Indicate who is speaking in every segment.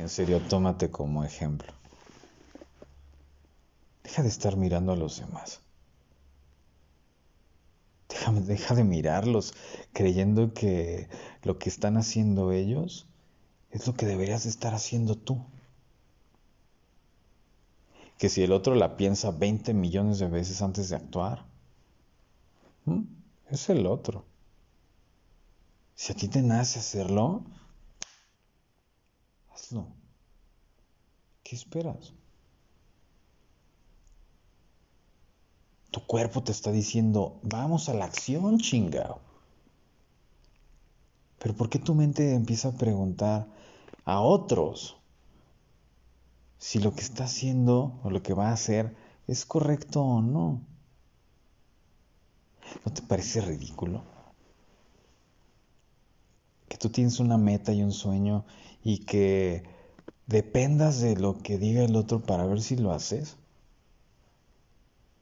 Speaker 1: En serio, tómate como ejemplo. Deja de estar mirando a los demás. Deja, deja de mirarlos creyendo que lo que están haciendo ellos es lo que deberías estar haciendo tú. Que si el otro la piensa 20 millones de veces antes de actuar, es el otro. Si a ti te nace hacerlo, hazlo. ¿Qué esperas? Tu cuerpo te está diciendo, vamos a la acción, chingao. Pero ¿por qué tu mente empieza a preguntar a otros si lo que está haciendo o lo que va a hacer es correcto o no? ¿No te parece ridículo? Tú tienes una meta y un sueño y que dependas de lo que diga el otro para ver si lo haces.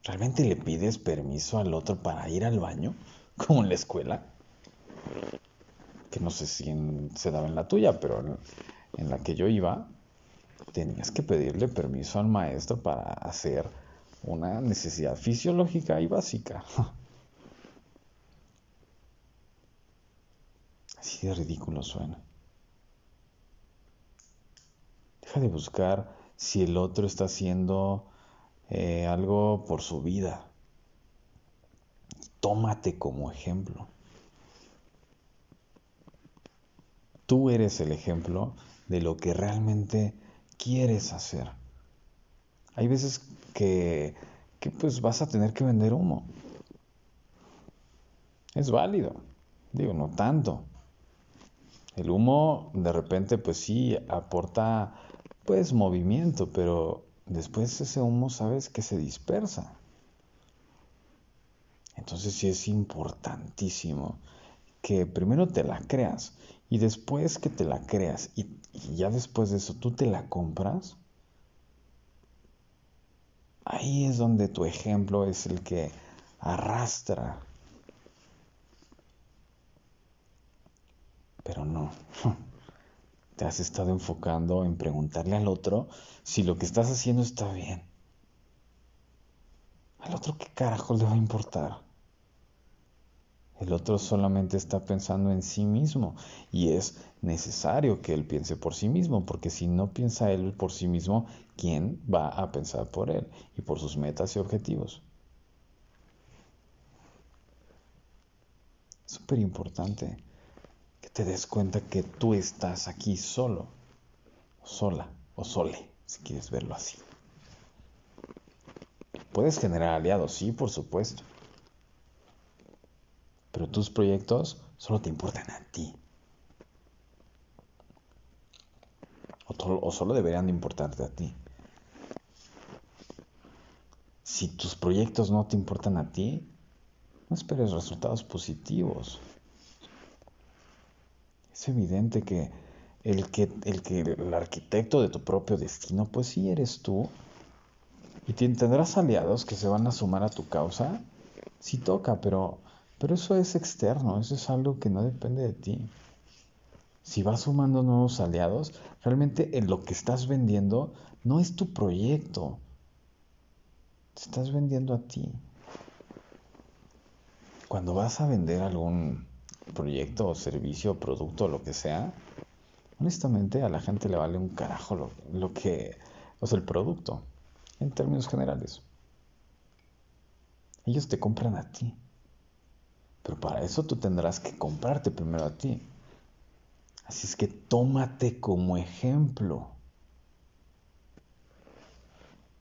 Speaker 1: ¿Realmente le pides permiso al otro para ir al baño? Como en la escuela. Que no sé si se daba en la tuya, pero en la que yo iba, tenías que pedirle permiso al maestro para hacer una necesidad fisiológica y básica. Así de ridículo suena. Deja de buscar si el otro está haciendo eh, algo por su vida. Tómate como ejemplo. Tú eres el ejemplo de lo que realmente quieres hacer. Hay veces que, que pues vas a tener que vender humo. Es válido. Digo, no tanto. El humo de repente pues sí aporta pues movimiento, pero después ese humo sabes que se dispersa. Entonces sí es importantísimo que primero te la creas y después que te la creas y, y, ya después de eso tú te la compras, ahí es donde tu ejemplo es el que arrastra Pero no. Te has estado enfocando en preguntarle al otro si lo que estás haciendo está bien. Al otro qué carajo le va a importar. El otro solamente está pensando en sí mismo y es necesario que él piense por sí mismo, porque si no piensa él por sí mismo, ¿quién va a pensar por él y por sus metas y objetivos? Súper importante te des cuenta que tú estás aquí solo, sola o sole, si quieres verlo así. Puedes generar aliados, sí, por supuesto. Pero tus proyectos solo te importan a ti. O, o solo deberían de importarte a ti. Si tus proyectos no te importan a ti, no esperes resultados positivos es evidente que el que el que el arquitecto de tu propio destino, pues sí eres tú. Y tendrás aliados que se van a sumar a tu causa. Sí toca, pero pero eso es externo, eso es algo que no depende de ti. Si vas sumando nuevos aliados, realmente en lo que estás vendiendo no es tu proyecto. Te estás vendiendo a ti. Cuando vas a vender algún proyecto o servicio o producto lo que sea, honestamente a la gente le vale un carajo lo, lo que, o sea, el producto, en términos generales. Ellos te compran a ti. Pero para eso tú tendrás que comprarte primero a ti. Así es que tómate como ejemplo.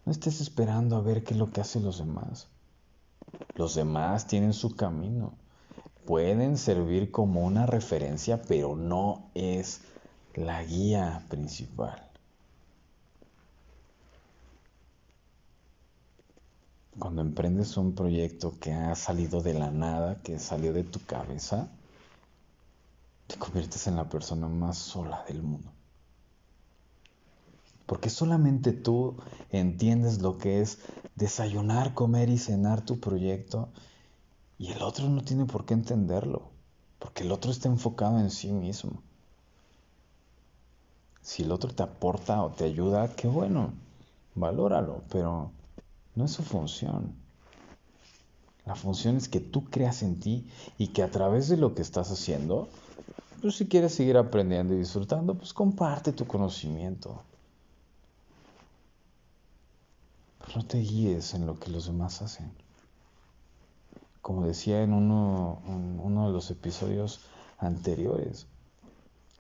Speaker 1: No estés esperando a ver qué es lo que hacen los demás. Los demás tienen su camino pueden servir como una referencia, pero no es la guía principal. Cuando emprendes un proyecto que ha salido de la nada, que salió de tu cabeza, te conviertes en la persona más sola del mundo. Porque solamente tú entiendes lo que es desayunar, comer y cenar tu proyecto y el otro no tiene por qué entenderlo, porque el otro está enfocado en sí mismo. Si el otro te aporta o te ayuda, qué bueno, valóralo, pero no es su función. La función es que tú creas en ti y que a través de lo que estás haciendo, pues si quieres seguir aprendiendo y disfrutando, pues comparte tu conocimiento. no te guíes en lo que los demás hacen. Como decía en uno, de los episodios anteriores,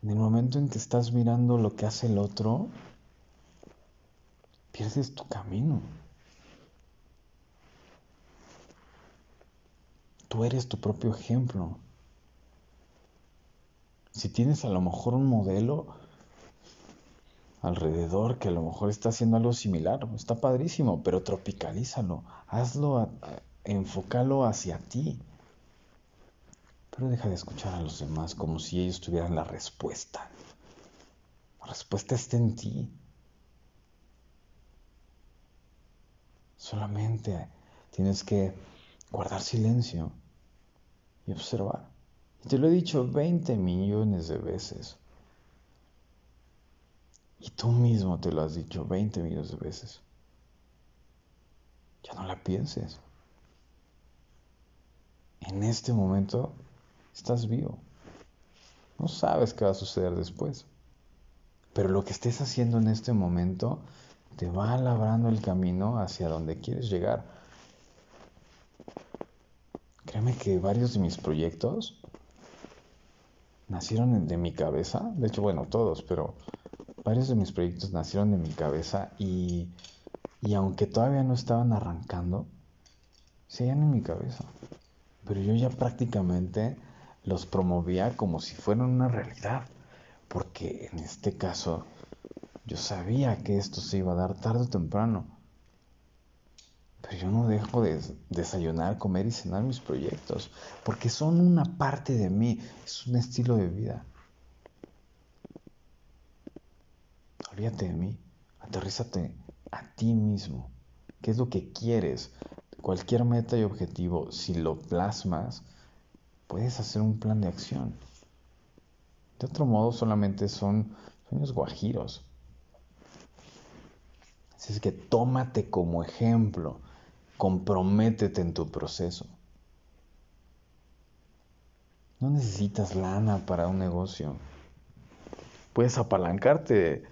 Speaker 1: en el momento en que estás mirando lo que hace el otro, pierdes tu camino. Tú eres tu propio ejemplo. Si tienes a lo mejor un modelo, alrededor que a lo mejor está haciendo algo similar. Está padrísimo, pero tropicalízalo. Hazlo, enfócalo hacia ti. Pero deja de escuchar a los demás como si ellos tuvieran la respuesta. La respuesta está en ti. Solamente tienes que guardar silencio y observar. Y te lo he dicho 20 millones de veces. Y tú mismo te lo has dicho 20 millones de veces. Ya no la pienses. En este momento estás vivo. No sabes qué va a suceder después. Pero lo que estés haciendo en este momento te va labrando el camino hacia donde quieres llegar. Créeme que varios de mis proyectos nacieron de mi cabeza. De hecho, bueno, todos, pero varios de mis proyectos nacieron de mi cabeza y, y aunque todavía no estaban arrancando, seguían en mi cabeza. Pero yo ya prácticamente los promovía como si fueran una realidad, porque en este caso yo sabía que esto se iba a dar tarde o temprano. Pero yo no dejo de desayunar, comer y cenar mis proyectos, porque son una parte de mí, es un estilo de vida. olvídate de mí, aterrízate a ti mismo. ¿Qué es lo que quieres? Cualquier meta y objetivo, si lo plasmas, puedes hacer un plan de acción. De otro modo, solamente son sueños guajiros. Así es que tómate como ejemplo, comprométete en tu proceso. No necesitas lana para un negocio. Puedes apalancarte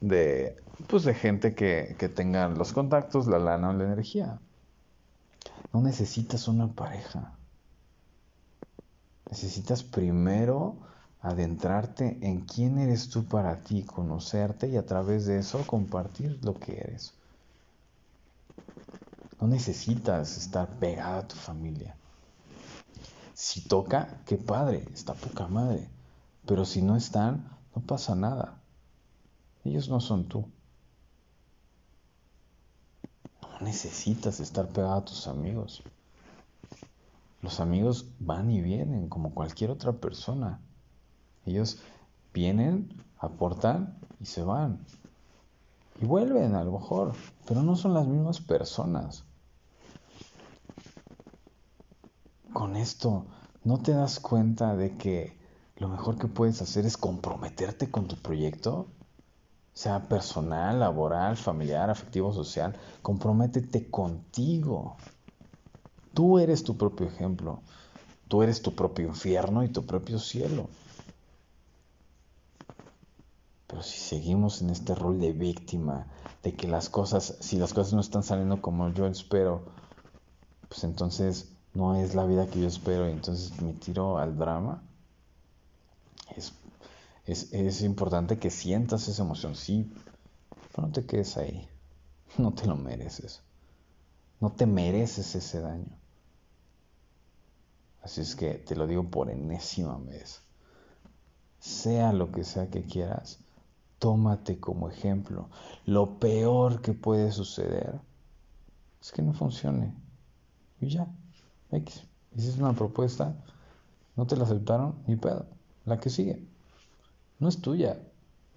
Speaker 1: de, pues de gente que, que tenga los contactos, la lana o la energía. No necesitas una pareja. Necesitas primero adentrarte en quién eres tú para ti, conocerte y a través de eso compartir lo que eres. No necesitas estar pegado a tu familia. Si toca, qué padre, está poca madre. Pero si no están, no pasa nada. Ellos no son tú. No necesitas estar pegado a tus amigos. Los amigos van y vienen como cualquier otra persona. Ellos vienen, aportan y se van. Y vuelven a lo mejor, pero no son las mismas personas. Con esto, ¿no te das cuenta de que lo mejor que puedes hacer es comprometerte con tu proyecto? Sea personal, laboral, familiar, afectivo, social, comprométete contigo. Tú eres tu propio ejemplo. Tú eres tu propio infierno y tu propio cielo. Pero si seguimos en este rol de víctima, de que las cosas, si las cosas no están saliendo como yo espero, pues entonces no es la vida que yo espero y entonces me tiro al drama, es es, importante que sientas esa emoción, sí, pero no te quedes ahí. No te lo mereces. No te mereces ese daño. Así es que te lo digo por enésima vez. Sea lo que sea que quieras, tómate como ejemplo. Lo peor que puede suceder es que no funcione. Y ya, X. Hiciste una propuesta, no te la aceptaron, ni pedo. La que sigue no es tuya,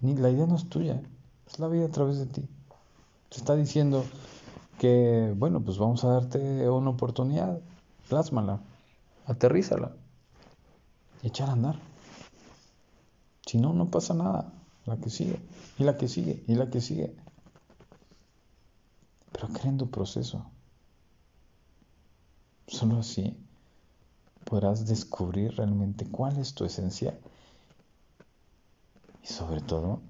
Speaker 1: ni la idea no es tuya, es la vida a través de ti. Te está diciendo que, bueno, pues vamos a darte una oportunidad, plásmala, aterrízala y echar a andar. Si no, no pasa nada. la que sigue, y la que sigue, y la que sigue. Pero cree en tu proceso. Solo así podrás descubrir realmente cuál es tu esencia y sobre todo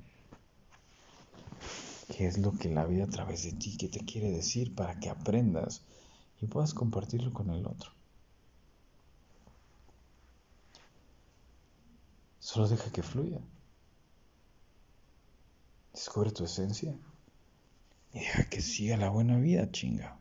Speaker 1: qué es lo que la vida a través de ti que te quiere decir para que aprendas y puedas compartirlo con el otro. Solo deja que fluya. Descubre tu esencia y deja que siga la buena vida, chinga.